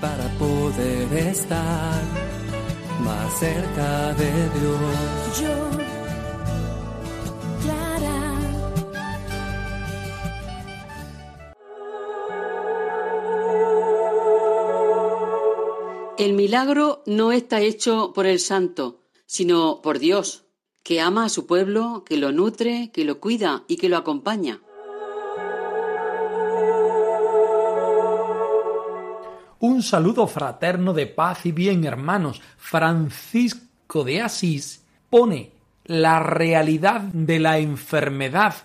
para poder estar más cerca de Dios. Yo, Clara. El milagro no está hecho por el santo, sino por Dios, que ama a su pueblo, que lo nutre, que lo cuida y que lo acompaña. Un saludo fraterno de paz y bien, hermanos. Francisco de Asís pone la realidad de la enfermedad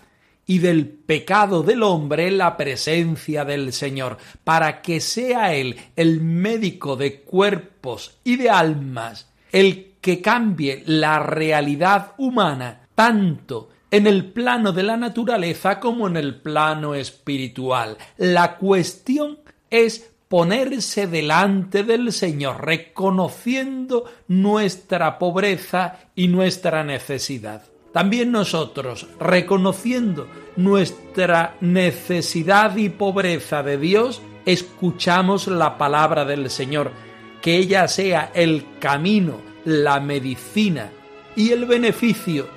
y del pecado del hombre en la presencia del Señor, para que sea Él el médico de cuerpos y de almas, el que cambie la realidad humana, tanto en el plano de la naturaleza como en el plano espiritual. La cuestión es ponerse delante del Señor, reconociendo nuestra pobreza y nuestra necesidad. También nosotros, reconociendo nuestra necesidad y pobreza de Dios, escuchamos la palabra del Señor, que ella sea el camino, la medicina y el beneficio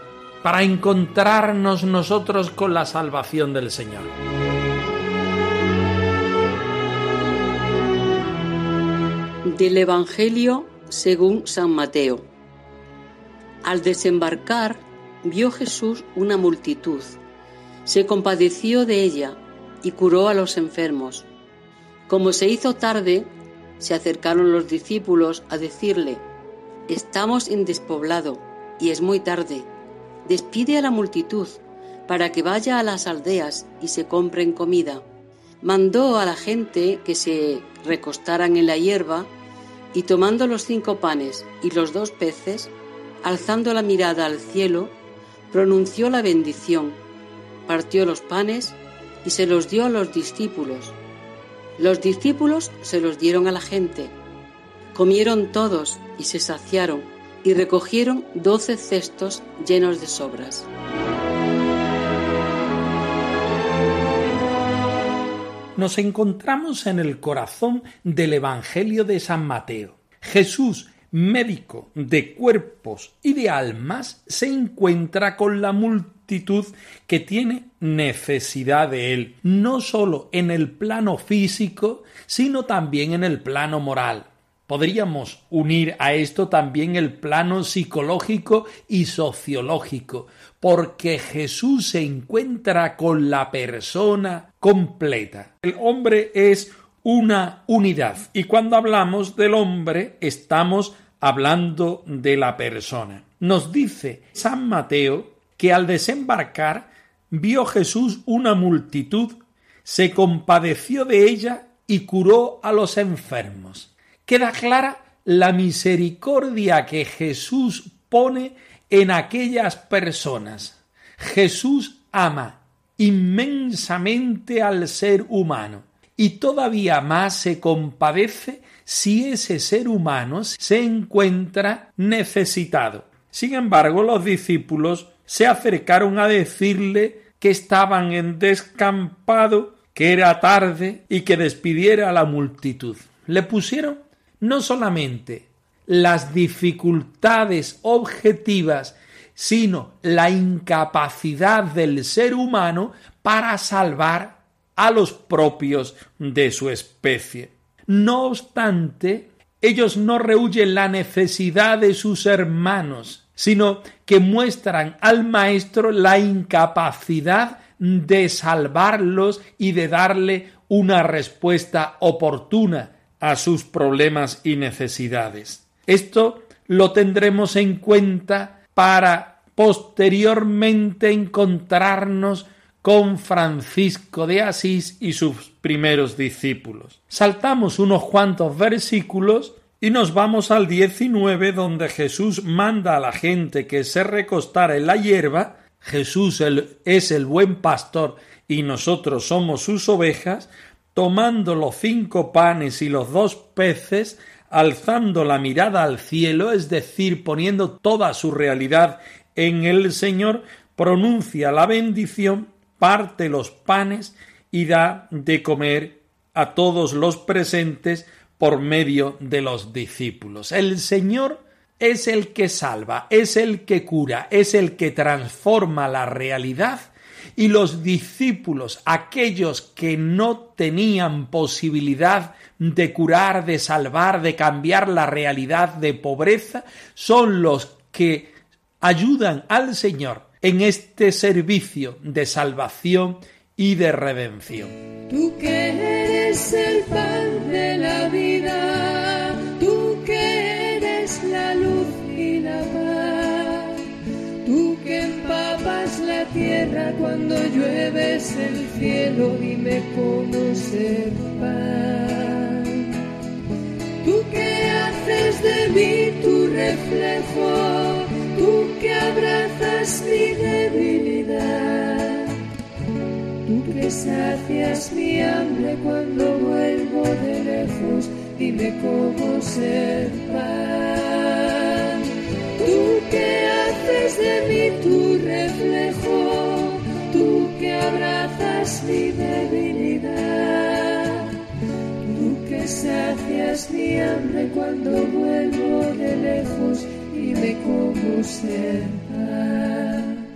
para encontrarnos nosotros con la salvación del Señor. Del Evangelio según San Mateo. Al desembarcar, vio Jesús una multitud. Se compadeció de ella y curó a los enfermos. Como se hizo tarde, se acercaron los discípulos a decirle, Estamos en despoblado y es muy tarde. Despide a la multitud para que vaya a las aldeas y se compren comida. Mandó a la gente que se recostaran en la hierba y tomando los cinco panes y los dos peces, alzando la mirada al cielo, pronunció la bendición, partió los panes y se los dio a los discípulos. Los discípulos se los dieron a la gente. Comieron todos y se saciaron y recogieron doce cestos llenos de sobras. Nos encontramos en el corazón del Evangelio de San Mateo. Jesús médico de cuerpos y de almas, se encuentra con la multitud que tiene necesidad de él, no sólo en el plano físico, sino también en el plano moral. Podríamos unir a esto también el plano psicológico y sociológico, porque Jesús se encuentra con la persona completa. El hombre es una unidad. Y cuando hablamos del hombre, estamos hablando de la persona. Nos dice San Mateo que al desembarcar vio Jesús una multitud, se compadeció de ella y curó a los enfermos. Queda clara la misericordia que Jesús pone en aquellas personas. Jesús ama inmensamente al ser humano y todavía más se compadece si ese ser humano se encuentra necesitado. Sin embargo, los discípulos se acercaron a decirle que estaban en descampado, que era tarde y que despidiera a la multitud. Le pusieron no solamente las dificultades objetivas, sino la incapacidad del ser humano para salvar a los propios de su especie. No obstante, ellos no rehuyen la necesidad de sus hermanos, sino que muestran al Maestro la incapacidad de salvarlos y de darle una respuesta oportuna a sus problemas y necesidades. Esto lo tendremos en cuenta para posteriormente encontrarnos con Francisco de Asís y sus primeros discípulos. Saltamos unos cuantos versículos y nos vamos al 19 donde Jesús manda a la gente que se recostara en la hierba. Jesús es el buen pastor y nosotros somos sus ovejas, tomando los cinco panes y los dos peces, alzando la mirada al cielo, es decir, poniendo toda su realidad en el Señor, pronuncia la bendición, parte los panes y da de comer a todos los presentes por medio de los discípulos. El Señor es el que salva, es el que cura, es el que transforma la realidad y los discípulos, aquellos que no tenían posibilidad de curar, de salvar, de cambiar la realidad de pobreza, son los que ayudan al Señor en este servicio de salvación y de redención. Tú que eres el pan de la vida, tierra cuando llueves el cielo, dime cómo ser pan. Tú que haces de mí tu reflejo, tú que abrazas mi debilidad, tú que sacias mi hambre cuando vuelvo de lejos, dime cómo ser pan. Sacias mi hambre cuando vuelvo de lejos,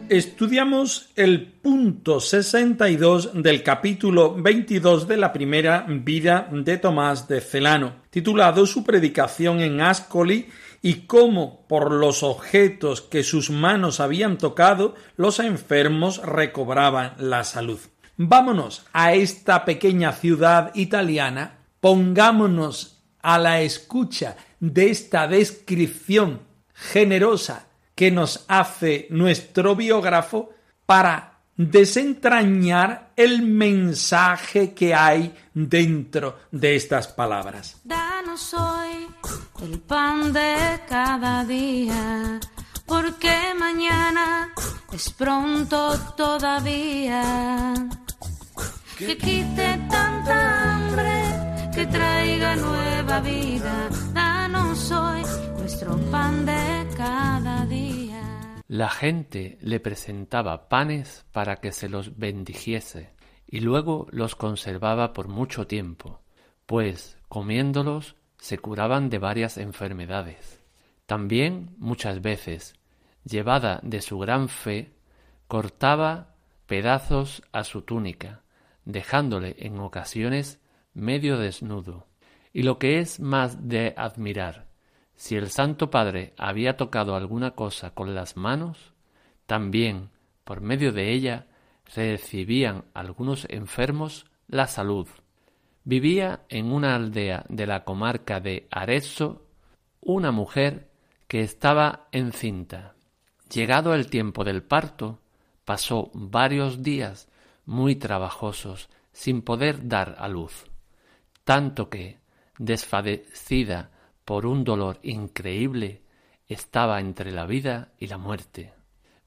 Estudiamos el punto 62 del capítulo 22 de la primera vida de Tomás de Celano, titulado Su predicación en Ascoli y cómo por los objetos que sus manos habían tocado los enfermos recobraban la salud. Vámonos a esta pequeña ciudad italiana, pongámonos a la escucha de esta descripción generosa que nos hace nuestro biógrafo para desentrañar el mensaje que hay dentro de estas palabras. Danos hoy el pan de cada día, porque mañana es pronto todavía. Danos hoy nuestro pan de cada día. La gente le presentaba panes para que se los bendijese, y luego los conservaba por mucho tiempo, pues comiéndolos se curaban de varias enfermedades. También muchas veces, llevada de su gran fe, cortaba pedazos a su túnica, dejándole en ocasiones medio desnudo. Y lo que es más de admirar, si el Santo Padre había tocado alguna cosa con las manos, también por medio de ella recibían algunos enfermos la salud. Vivía en una aldea de la comarca de Arezzo una mujer que estaba encinta. Llegado el tiempo del parto, pasó varios días muy trabajosos sin poder dar a luz, tanto que, desfadecida por un dolor increíble, estaba entre la vida y la muerte.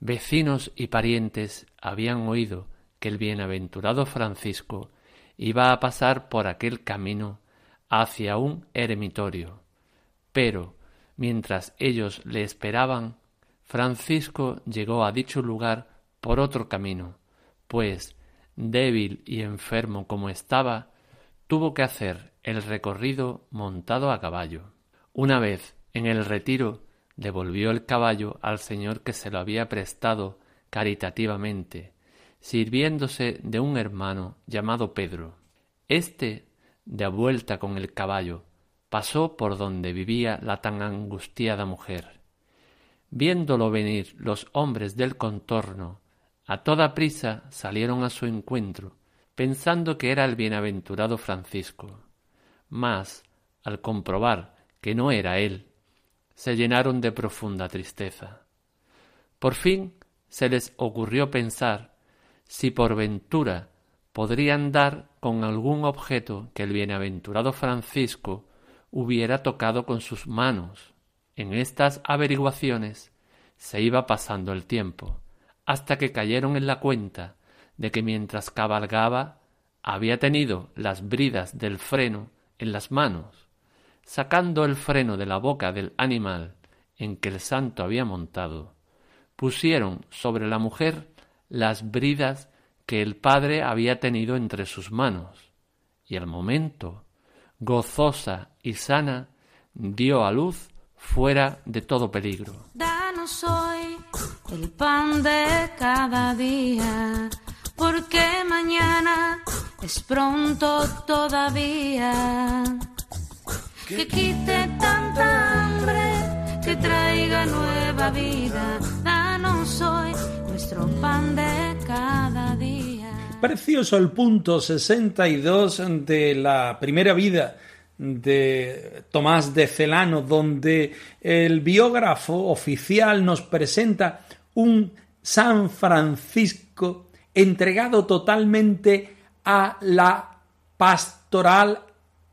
Vecinos y parientes habían oído que el bienaventurado Francisco iba a pasar por aquel camino hacia un eremitorio. Pero, mientras ellos le esperaban, Francisco llegó a dicho lugar por otro camino, pues, débil y enfermo como estaba, tuvo que hacer el recorrido montado a caballo. Una vez en el retiro devolvió el caballo al señor que se lo había prestado caritativamente, sirviéndose de un hermano llamado Pedro. Este, de vuelta con el caballo, pasó por donde vivía la tan angustiada mujer. Viéndolo venir los hombres del contorno, a toda prisa salieron a su encuentro, pensando que era el bienaventurado Francisco. Mas, al comprobar que no era él, se llenaron de profunda tristeza. Por fin se les ocurrió pensar si por ventura podrían dar con algún objeto que el bienaventurado Francisco hubiera tocado con sus manos. En estas averiguaciones se iba pasando el tiempo, hasta que cayeron en la cuenta de que mientras cabalgaba había tenido las bridas del freno en las manos. Sacando el freno de la boca del animal en que el santo había montado, pusieron sobre la mujer las bridas que el padre había tenido entre sus manos, y al momento, gozosa y sana, dio a luz fuera de todo peligro. Danos hoy el pan de cada día, porque mañana es pronto todavía. Que quite tanta hambre, que traiga nueva vida. Danos hoy nuestro pan de cada día. Precioso el punto 62 de la primera vida de Tomás de Celano, donde el biógrafo oficial nos presenta un San Francisco entregado totalmente a la pastoral,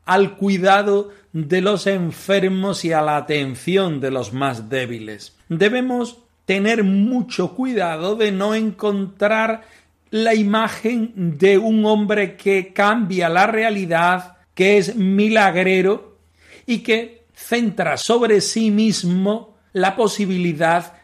al cuidado de los enfermos y a la atención de los más débiles. Debemos tener mucho cuidado de no encontrar la imagen de un hombre que cambia la realidad que es milagrero y que centra sobre sí mismo la posibilidad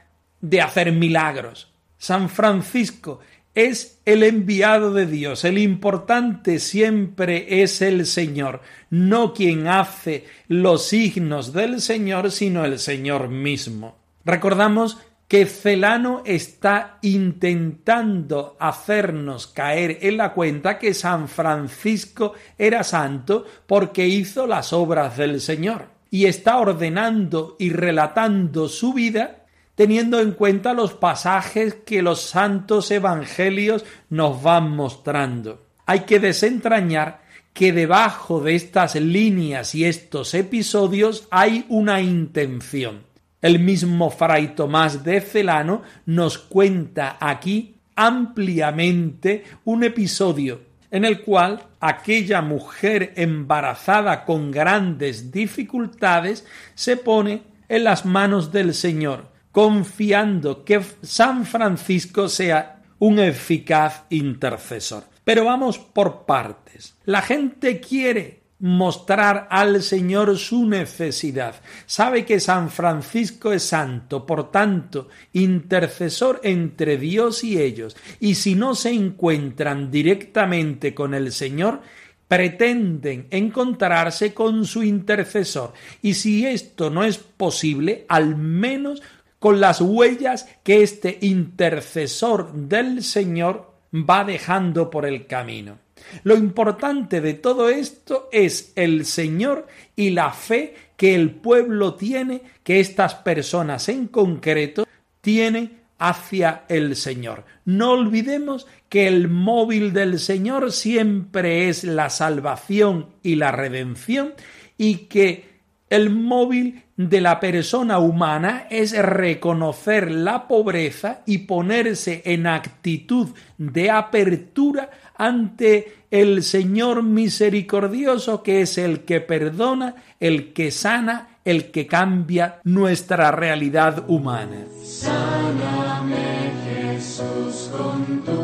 de hacer milagros. San Francisco es el enviado de Dios. El importante siempre es el Señor, no quien hace los signos del Señor, sino el Señor mismo. Recordamos que Celano está intentando hacernos caer en la cuenta que San Francisco era santo porque hizo las obras del Señor y está ordenando y relatando su vida teniendo en cuenta los pasajes que los santos evangelios nos van mostrando. Hay que desentrañar que debajo de estas líneas y estos episodios hay una intención el mismo Fray Tomás de Celano nos cuenta aquí ampliamente un episodio en el cual aquella mujer embarazada con grandes dificultades se pone en las manos del Señor, confiando que San Francisco sea un eficaz intercesor. Pero vamos por partes. La gente quiere mostrar al Señor su necesidad. Sabe que San Francisco es santo, por tanto, intercesor entre Dios y ellos. Y si no se encuentran directamente con el Señor, pretenden encontrarse con su intercesor. Y si esto no es posible, al menos con las huellas que este intercesor del Señor va dejando por el camino. Lo importante de todo esto es el Señor y la fe que el pueblo tiene, que estas personas en concreto tienen hacia el Señor. No olvidemos que el móvil del Señor siempre es la salvación y la redención y que el móvil de la persona humana es reconocer la pobreza y ponerse en actitud de apertura ante el Señor misericordioso que es el que perdona, el que sana, el que cambia nuestra realidad humana. Sáname Jesús con tu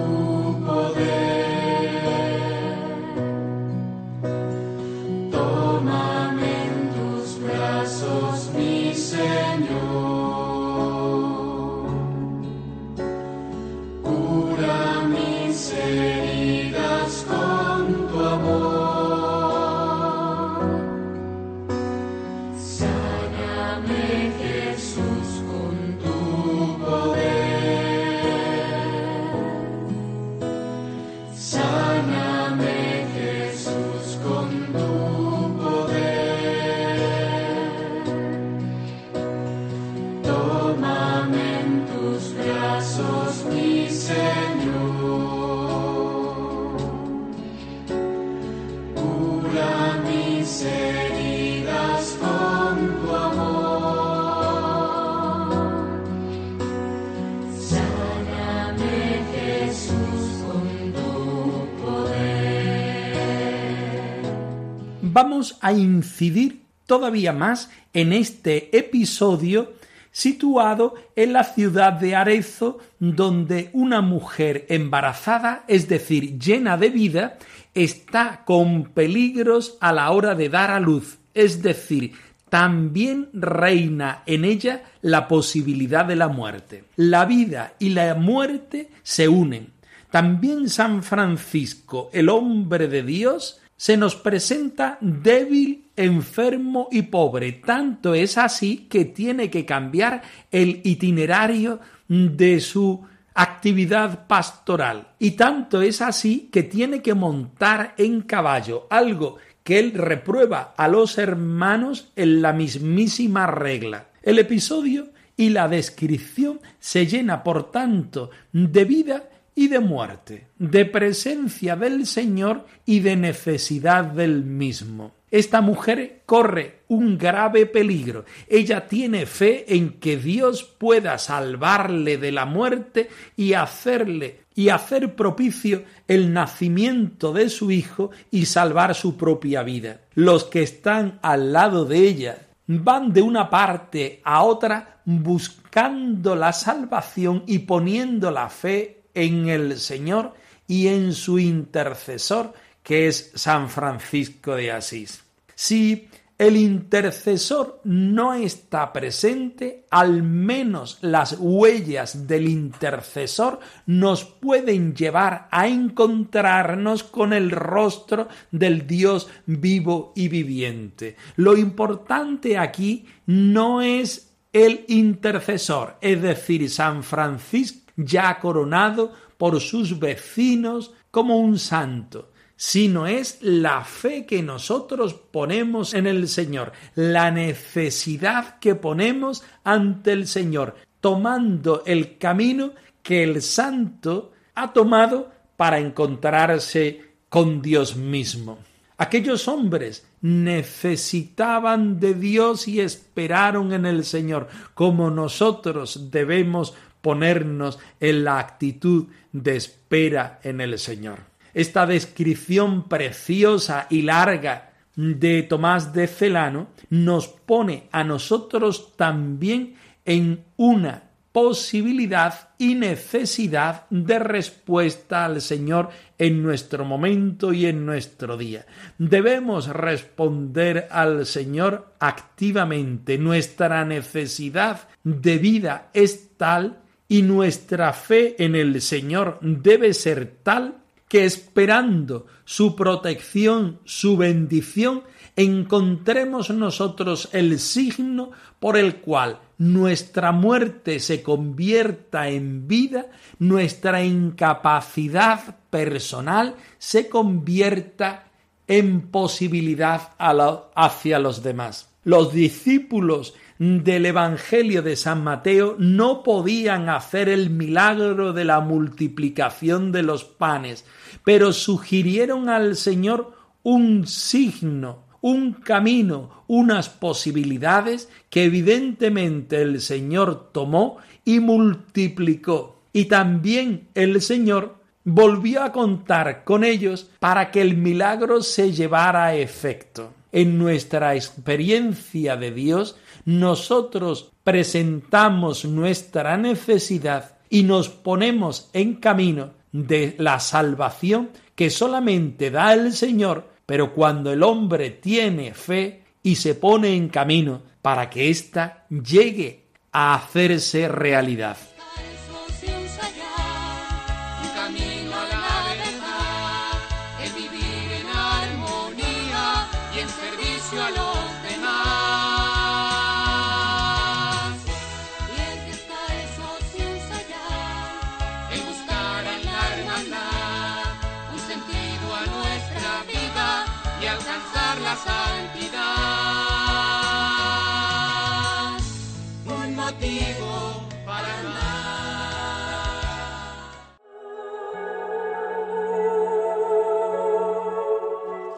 vamos a incidir todavía más en este episodio situado en la ciudad de Arezzo, donde una mujer embarazada, es decir, llena de vida, está con peligros a la hora de dar a luz, es decir, también reina en ella la posibilidad de la muerte. La vida y la muerte se unen. También San Francisco, el hombre de Dios, se nos presenta débil, enfermo y pobre. Tanto es así que tiene que cambiar el itinerario de su actividad pastoral. Y tanto es así que tiene que montar en caballo, algo que él reprueba a los hermanos en la mismísima regla. El episodio y la descripción se llena, por tanto, de vida y de muerte, de presencia del Señor y de necesidad del mismo. Esta mujer corre un grave peligro. Ella tiene fe en que Dios pueda salvarle de la muerte y hacerle y hacer propicio el nacimiento de su hijo y salvar su propia vida. Los que están al lado de ella van de una parte a otra buscando la salvación y poniendo la fe en el Señor y en su intercesor, que es San Francisco de Asís. Si el intercesor no está presente, al menos las huellas del intercesor nos pueden llevar a encontrarnos con el rostro del Dios vivo y viviente. Lo importante aquí no es el intercesor, es decir, San Francisco ya coronado por sus vecinos como un santo, sino es la fe que nosotros ponemos en el Señor, la necesidad que ponemos ante el Señor, tomando el camino que el santo ha tomado para encontrarse con Dios mismo. Aquellos hombres necesitaban de Dios y esperaron en el Señor, como nosotros debemos ponernos en la actitud de espera en el Señor. Esta descripción preciosa y larga de Tomás de Celano nos pone a nosotros también en una posibilidad y necesidad de respuesta al Señor en nuestro momento y en nuestro día. Debemos responder al Señor activamente. Nuestra necesidad de vida es tal y nuestra fe en el Señor debe ser tal que esperando su protección, su bendición, encontremos nosotros el signo por el cual nuestra muerte se convierta en vida, nuestra incapacidad personal se convierta en posibilidad hacia los demás. Los discípulos del Evangelio de San Mateo no podían hacer el milagro de la multiplicación de los panes, pero sugirieron al Señor un signo, un camino, unas posibilidades que evidentemente el Señor tomó y multiplicó. Y también el Señor volvió a contar con ellos para que el milagro se llevara a efecto. En nuestra experiencia de Dios nosotros presentamos nuestra necesidad y nos ponemos en camino de la salvación que solamente da el Señor, pero cuando el hombre tiene fe y se pone en camino para que ésta llegue a hacerse realidad.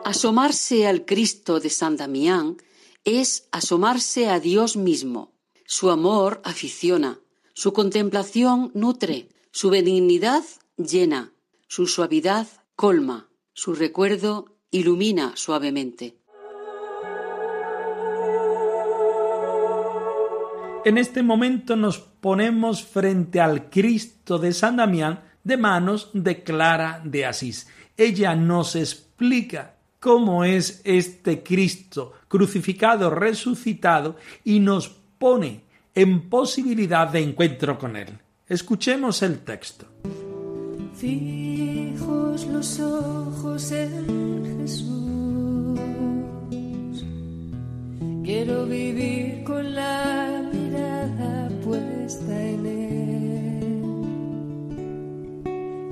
Asomarse al Cristo de San Damián es asomarse a Dios mismo. Su amor aficiona, su contemplación nutre, su benignidad llena, su suavidad colma, su recuerdo ilumina suavemente. En este momento nos ponemos frente al Cristo de San Damián de manos de Clara de Asís. Ella nos explica cómo es este Cristo crucificado, resucitado y nos pone en posibilidad de encuentro con Él. Escuchemos el texto. Fijos los ojos en Jesús, quiero vivir con la mirada puesta en Él.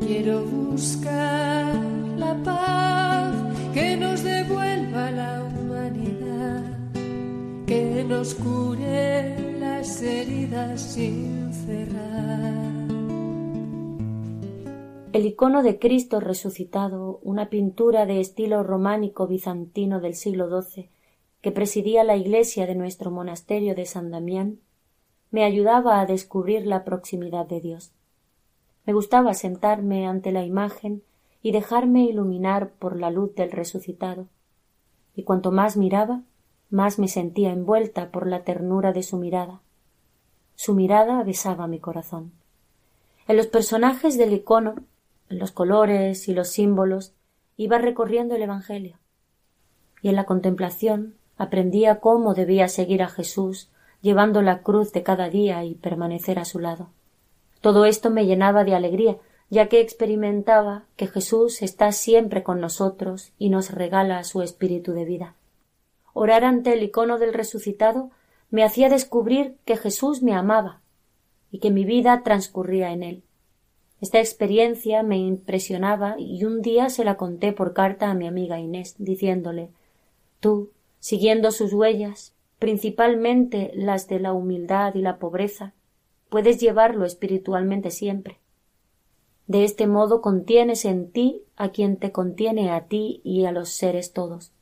Quiero buscar la paz que nos devuelva la humanidad, que nos cure las heridas sin cerrar. El icono de Cristo resucitado, una pintura de estilo románico bizantino del siglo XII, que presidía la iglesia de nuestro monasterio de San Damián, me ayudaba a descubrir la proximidad de Dios. Me gustaba sentarme ante la imagen y dejarme iluminar por la luz del resucitado, y cuanto más miraba, más me sentía envuelta por la ternura de su mirada. Su mirada besaba mi corazón. En los personajes del icono, en los colores y los símbolos, iba recorriendo el Evangelio. Y en la contemplación aprendía cómo debía seguir a Jesús, llevando la cruz de cada día y permanecer a su lado. Todo esto me llenaba de alegría, ya que experimentaba que Jesús está siempre con nosotros y nos regala su espíritu de vida. Orar ante el icono del resucitado me hacía descubrir que Jesús me amaba y que mi vida transcurría en él. Esta experiencia me impresionaba y un día se la conté por carta a mi amiga Inés, diciéndole Tú, siguiendo sus huellas, principalmente las de la humildad y la pobreza, puedes llevarlo espiritualmente siempre. De este modo contienes en ti a quien te contiene a ti y a los seres todos.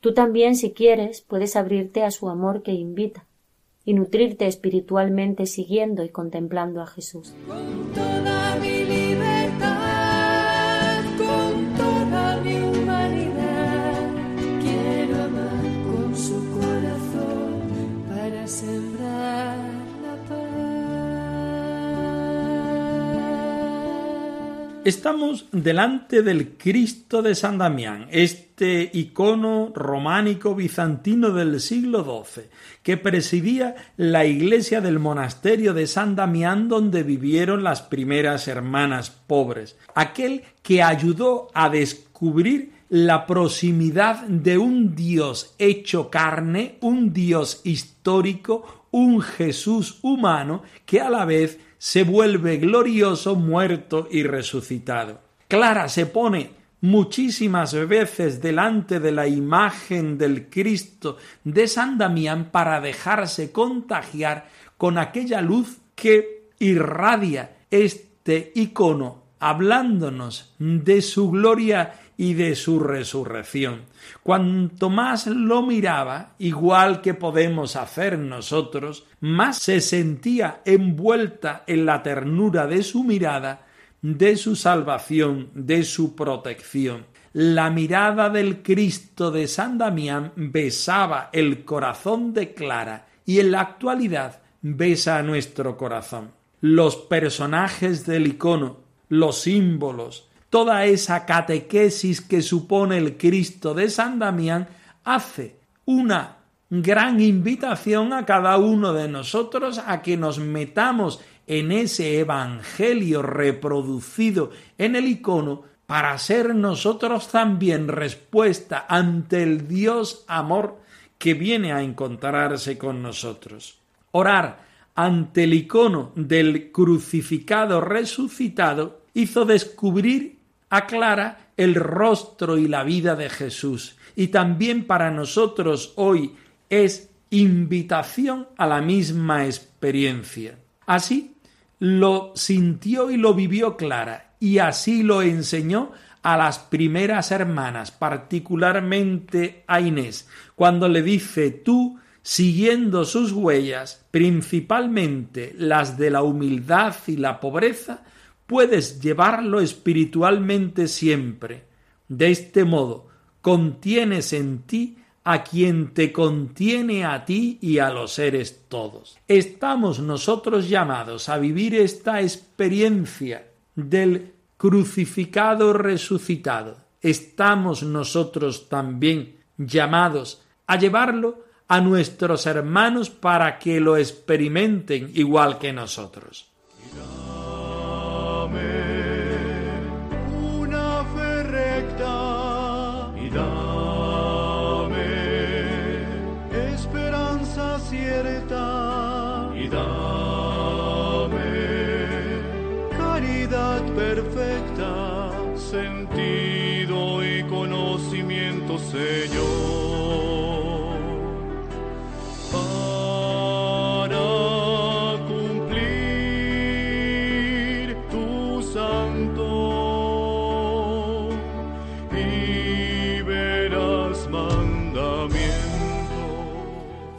Tú también, si quieres, puedes abrirte a su amor que invita y nutrirte espiritualmente siguiendo y contemplando a Jesús. Estamos delante del Cristo de San Damián, este icono románico bizantino del siglo XII, que presidía la iglesia del monasterio de San Damián donde vivieron las primeras hermanas pobres, aquel que ayudó a descubrir la proximidad de un Dios hecho carne, un Dios histórico, un Jesús humano que a la vez se vuelve glorioso, muerto y resucitado. Clara se pone muchísimas veces delante de la imagen del Cristo de San Damián para dejarse contagiar con aquella luz que irradia este icono, hablándonos de su gloria y de su resurrección. Cuanto más lo miraba, igual que podemos hacer nosotros, más se sentía envuelta en la ternura de su mirada, de su salvación, de su protección. La mirada del Cristo de San Damián besaba el corazón de Clara y en la actualidad besa nuestro corazón. Los personajes del icono, los símbolos, toda esa catequesis que supone el Cristo de San Damián hace una gran invitación a cada uno de nosotros a que nos metamos en ese Evangelio reproducido en el icono para ser nosotros también respuesta ante el Dios amor que viene a encontrarse con nosotros. Orar ante el icono del crucificado resucitado hizo descubrir a Clara el rostro y la vida de Jesús. Y también para nosotros hoy es invitación a la misma experiencia. Así lo sintió y lo vivió Clara, y así lo enseñó a las primeras hermanas, particularmente a Inés, cuando le dice tú, siguiendo sus huellas, principalmente las de la humildad y la pobreza, puedes llevarlo espiritualmente siempre. De este modo, contienes en ti a quien te contiene a ti y a los seres todos. Estamos nosotros llamados a vivir esta experiencia del crucificado resucitado. Estamos nosotros también llamados a llevarlo a nuestros hermanos para que lo experimenten igual que nosotros.